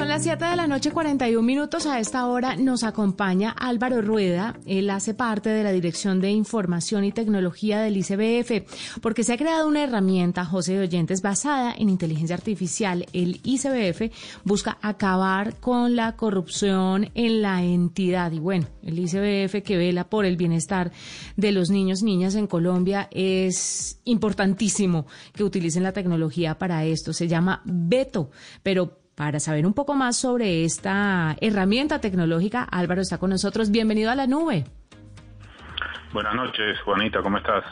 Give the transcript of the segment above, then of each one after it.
Son las 7 de la noche, 41 minutos. A esta hora nos acompaña Álvaro Rueda. Él hace parte de la Dirección de Información y Tecnología del ICBF, porque se ha creado una herramienta, José de Oyentes, basada en inteligencia artificial. El ICBF busca acabar con la corrupción en la entidad. Y bueno, el ICBF que vela por el bienestar de los niños y niñas en Colombia es importantísimo que utilicen la tecnología para esto. Se llama Beto, pero para saber un poco más sobre esta herramienta tecnológica, Álvaro está con nosotros. Bienvenido a la nube. Buenas noches, Juanita, ¿cómo estás?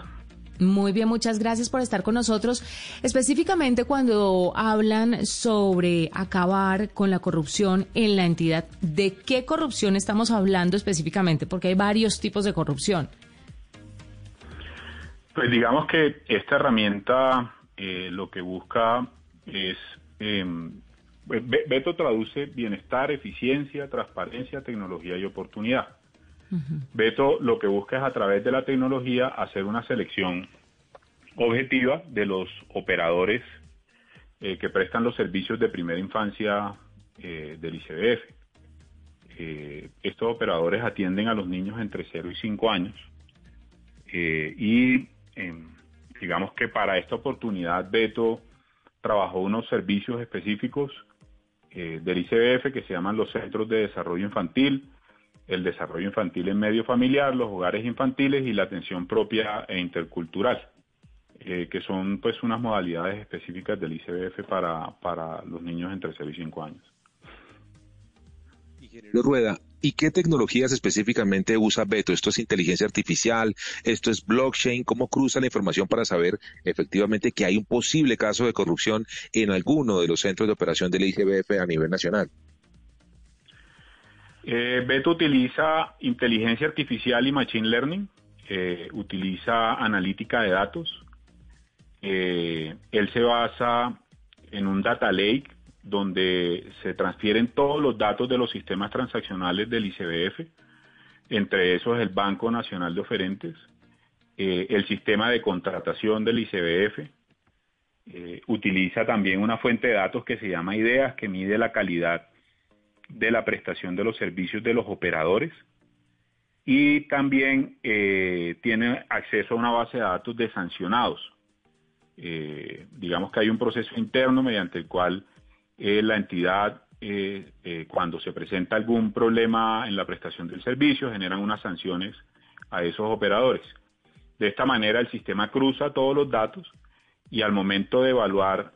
Muy bien, muchas gracias por estar con nosotros. Específicamente cuando hablan sobre acabar con la corrupción en la entidad, ¿de qué corrupción estamos hablando específicamente? Porque hay varios tipos de corrupción. Pues digamos que esta herramienta eh, lo que busca es pues, Beto traduce bienestar, eficiencia, transparencia, tecnología y oportunidad. Beto lo que busca es a través de la tecnología hacer una selección objetiva de los operadores eh, que prestan los servicios de primera infancia eh, del ICBF. Eh, estos operadores atienden a los niños entre 0 y 5 años y em, digamos que para esta oportunidad Beto trabajó unos servicios específicos eh, del ICBF que se llaman los Centros de Desarrollo Infantil, el desarrollo infantil en medio familiar, los hogares infantiles y la atención propia e intercultural, eh, que son pues unas modalidades específicas del ICBF para, para los niños entre 0 y 5 años. Rueda, ¿Y qué tecnologías específicamente usa Beto? ¿Esto es inteligencia artificial? ¿Esto es blockchain? ¿Cómo cruza la información para saber efectivamente que hay un posible caso de corrupción en alguno de los centros de operación del IGBF a nivel nacional? Eh, Beto utiliza inteligencia artificial y machine learning, eh, utiliza analítica de datos. Eh, él se basa en un data lake donde se transfieren todos los datos de los sistemas transaccionales del ICBF, entre esos el Banco Nacional de Oferentes, eh, el sistema de contratación del ICBF, eh, utiliza también una fuente de datos que se llama IDEAS, que mide la calidad de la prestación de los servicios de los operadores, y también eh, tiene acceso a una base de datos de sancionados. digamos que hay un proceso interno mediante el cual eh, la entidad, eh, eh, cuando se presenta algún problema en la prestación del servicio, generan unas sanciones a esos operadores. De esta manera el sistema cruza todos los datos y al momento de evaluar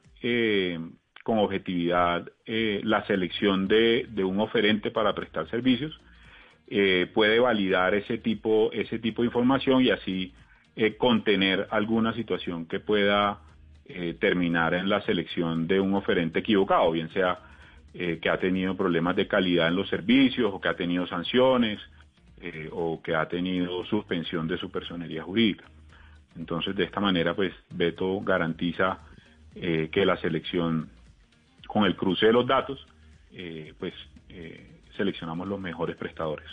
con objetividad la selección de, un oferente para prestar servicios, puede validar ese tipo, ese tipo de información y así contener alguna situación que pueda eh, terminar en la selección de un oferente equivocado, bien sea eh, que ha tenido problemas de calidad en los servicios o que ha tenido sanciones eh, o que ha tenido suspensión de su personería jurídica. Entonces, de esta manera, pues Beto garantiza que la selección, con el cruce de los datos, pues seleccionamos los mejores prestadores.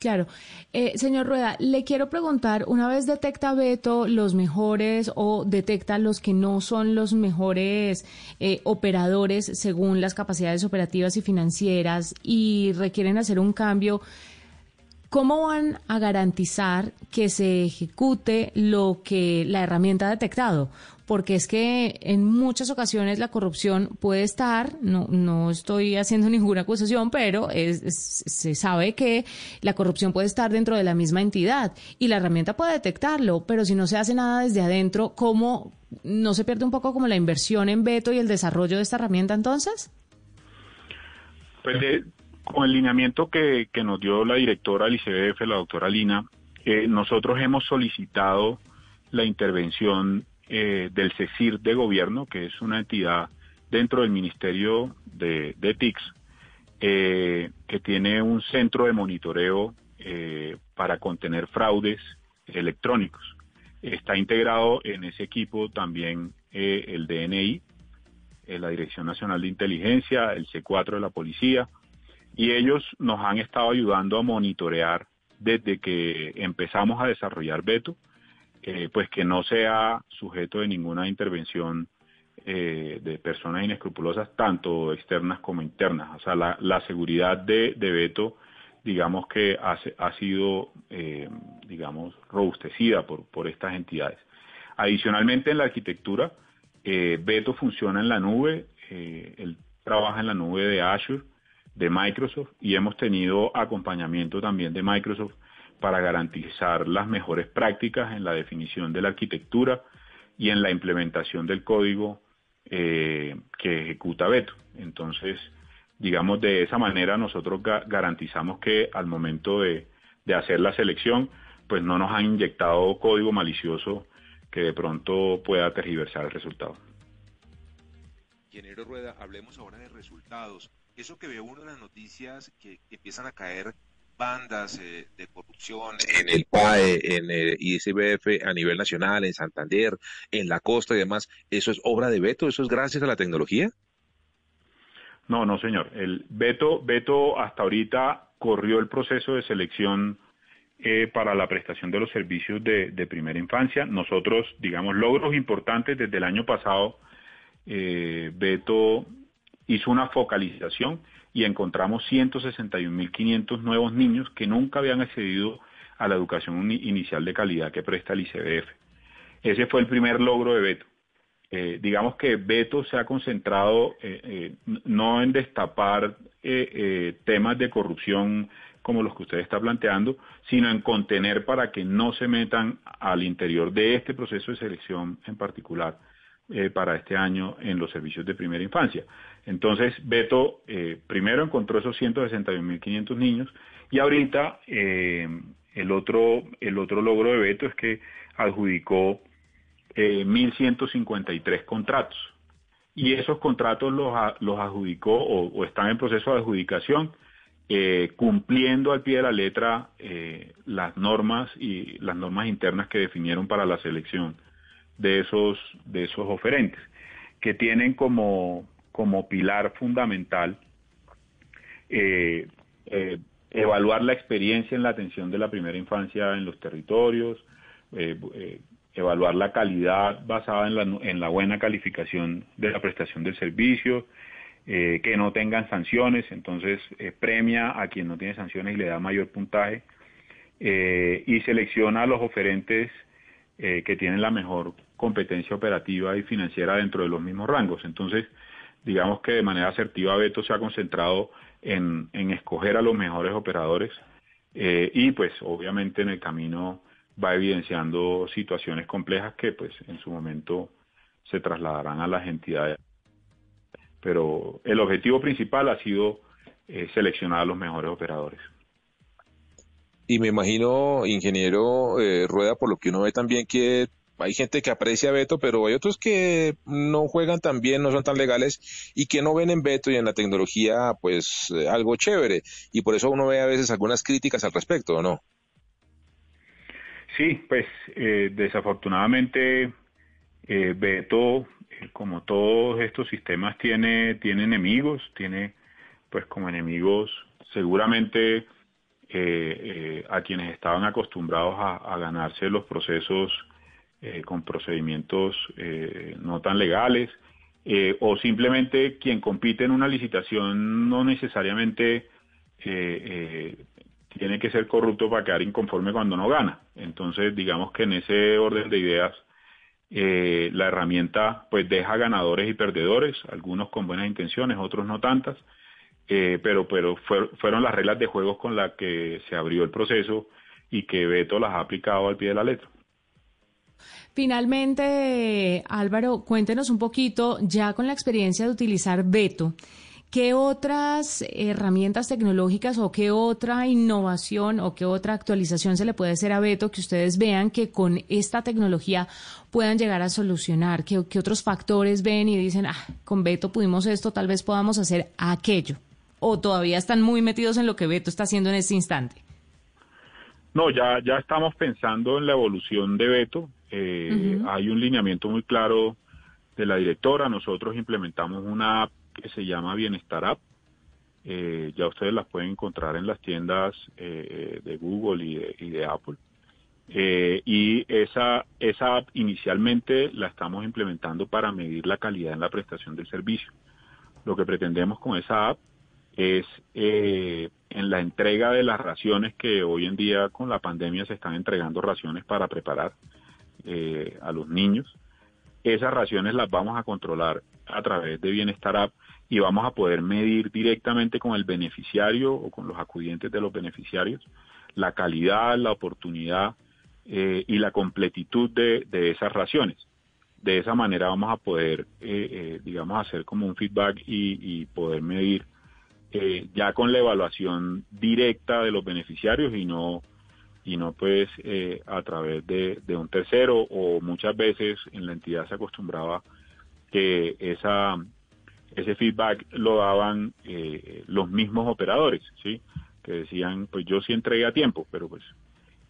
Claro. Eh, señor Rueda, le quiero preguntar, una vez detecta Beto los mejores o detecta los que no son los mejores eh, operadores según las capacidades operativas y financieras y requieren hacer un cambio, ¿cómo van a garantizar que se ejecute lo que la herramienta ha detectado? porque es que en muchas ocasiones la corrupción puede estar, no, no estoy haciendo ninguna acusación, pero se sabe que la corrupción puede estar dentro de la misma entidad y la herramienta puede detectarlo, pero si no se hace nada desde adentro, ¿cómo no se pierde un poco como la inversión en Beto y el desarrollo de esta herramienta entonces? Pues con el lineamiento que, nos dio la directora del ICBF, la doctora Lina, eh, nosotros hemos solicitado la intervención eh, del CECIR de gobierno, que es una entidad dentro del Ministerio de, TICS, eh, que tiene un centro de monitoreo para contener fraudes electrónicos. Está integrado en ese equipo también el DNI, la Dirección Nacional de Inteligencia, el C4 de la Policía, y ellos nos han estado ayudando a monitorear desde que empezamos a desarrollar Beto, pues que no sea sujeto de ninguna intervención eh, de personas inescrupulosas, tanto externas como internas. O sea, la, seguridad de, de, Beto, digamos que ha, ha sido, eh, digamos, robustecida por, por estas entidades. Adicionalmente, en la arquitectura, eh, Beto funciona en la nube, él trabaja en la nube de Azure, de Microsoft, y hemos tenido acompañamiento también de Microsoft para garantizar las mejores prácticas en la definición de la arquitectura y en la implementación del código eh, que ejecuta Beto. Entonces, digamos, de esa manera nosotros garantizamos que al momento de, hacer la selección, pues no nos han inyectado código malicioso que de pronto pueda tergiversar el resultado. Rueda, hablemos ahora de resultados. Eso que ve uno en las noticias que, empiezan a caer bandas eh, de corrupción en el PAE, en el ISBF a nivel nacional, en Santander, en la costa y demás, ¿eso es obra de Beto? ¿Eso es gracias a la tecnología? No, no, señor. El Beto, Beto hasta ahorita corrió el proceso de selección eh, para la prestación de los servicios de, primera infancia. Nosotros, digamos, logros importantes desde el año pasado, eh, Beto hizo una focalización y encontramos 161.500 nuevos niños que nunca habían accedido a la educación inicial de calidad que presta el ICBF. Ese fue el primer logro de Beto. Eh, digamos que Beto se ha concentrado eh, eh, no en destapar temas de corrupción como los que usted está planteando, sino en contener para que no se metan al interior de este proceso de selección en particular para este año en los servicios de primera infancia. Entonces, Beto eh, primero encontró esos 161.500 niños y ahorita eh, el, otro, el otro logro de Beto es que adjudicó 1.153 eh, contratos. Y esos contratos los, los adjudicó o, están en proceso de adjudicación cumpliendo al pie de la letra las normas y las normas internas que definieron para la selección de esos, de esos oferentes, que tienen como, como pilar fundamental eh, eh, evaluar la experiencia en la atención de la primera infancia en los territorios, eh, evaluar la calidad basada en la, en la, buena calificación de la prestación del servicio, que no tengan sanciones, entonces premia a quien no tiene sanciones y le da mayor puntaje, y selecciona a los oferentes que tienen la mejor competencia operativa y financiera dentro de los mismos rangos. Entonces, digamos que de manera asertiva Beto se ha concentrado en, escoger a los mejores operadores eh, y pues obviamente en el camino va evidenciando situaciones complejas que pues en su momento se trasladarán a las entidades. Pero el objetivo principal ha sido eh, seleccionar a los mejores operadores. Y me imagino, ingeniero eh, Rueda, por lo que uno ve también que hay gente que aprecia Beto, pero hay otros que no juegan tan bien, no son tan legales y que no ven en Beto y en la tecnología pues eh, algo chévere. Y por eso uno ve a veces algunas críticas al respecto, no? Sí, pues eh, desafortunadamente eh, Beto, como todos estos sistemas, tiene, tiene enemigos, tiene pues como enemigos seguramente a quienes estaban acostumbrados a ganarse los procesos eh, con procedimientos eh, no tan legales, eh, o simplemente quien compite en una licitación no necesariamente tiene que ser corrupto para quedar inconforme cuando no gana. Entonces, digamos que en ese orden de ideas, la herramienta pues deja ganadores y perdedores, algunos con buenas intenciones, otros no tantas, pero, pero fueron las reglas de juego con las que se abrió el proceso y que Beto las ha aplicado al pie de la letra. Finalmente, Álvaro, cuéntenos un poquito, ya con la experiencia de utilizar Beto, ¿qué otras herramientas tecnológicas o qué otra innovación o qué otra actualización se le puede hacer a Beto que ustedes vean que con esta tecnología puedan llegar a solucionar? ¿Qué, qué otros factores ven y dicen, ah, con Beto pudimos esto, tal vez podamos hacer aquello? ¿O todavía están muy metidos en lo que Beto está haciendo en este instante? No, ya, ya estamos pensando en la evolución de Beto. Eh, hay un lineamiento muy claro de la directora. Nosotros implementamos una app que se llama Bienestar App. Eh, ya ustedes las pueden encontrar en las tiendas eh, de Google y de, Apple. Eh, y esa, esa app inicialmente la estamos implementando para medir la calidad en la prestación del servicio. Lo que pretendemos con esa app es eh, en la entrega de las raciones que hoy en día con la pandemia se están entregando raciones para preparar eh, a los niños. Esas raciones las vamos a controlar a través de Bienestar App y vamos a poder medir directamente con el beneficiario o con los acudientes de los beneficiarios la calidad, la oportunidad eh, y la completitud de, esas raciones. De esa manera vamos a poder, digamos, hacer como un feedback y poder medir eh, ya con la evaluación directa de los beneficiarios y no y no pues eh, a través de, un tercero o muchas veces en la entidad se acostumbraba que esa ese feedback lo daban eh, los mismos operadores sí que decían pues yo sí entregué a tiempo pero pues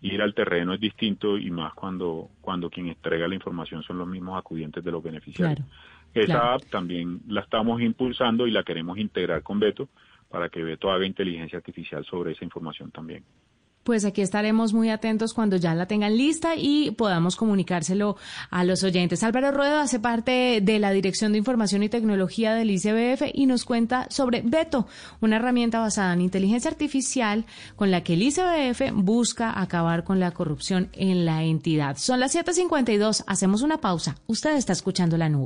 ir al terreno es distinto y más cuando cuando quien entrega la información son los mismos acudientes de los beneficiarios. Esa app también la estamos impulsando y la queremos integrar con Beto para que Beto haga inteligencia artificial sobre esa información también. Pues aquí estaremos muy atentos cuando ya la tengan lista y podamos comunicárselo a los oyentes. Álvaro Rueda hace parte de la Dirección de Información y Tecnología del ICBF y nos cuenta sobre Beto, una herramienta basada en inteligencia artificial con la que el ICBF busca acabar con la corrupción en la entidad. Son las 7:52, hacemos una pausa. Usted está escuchando la nube.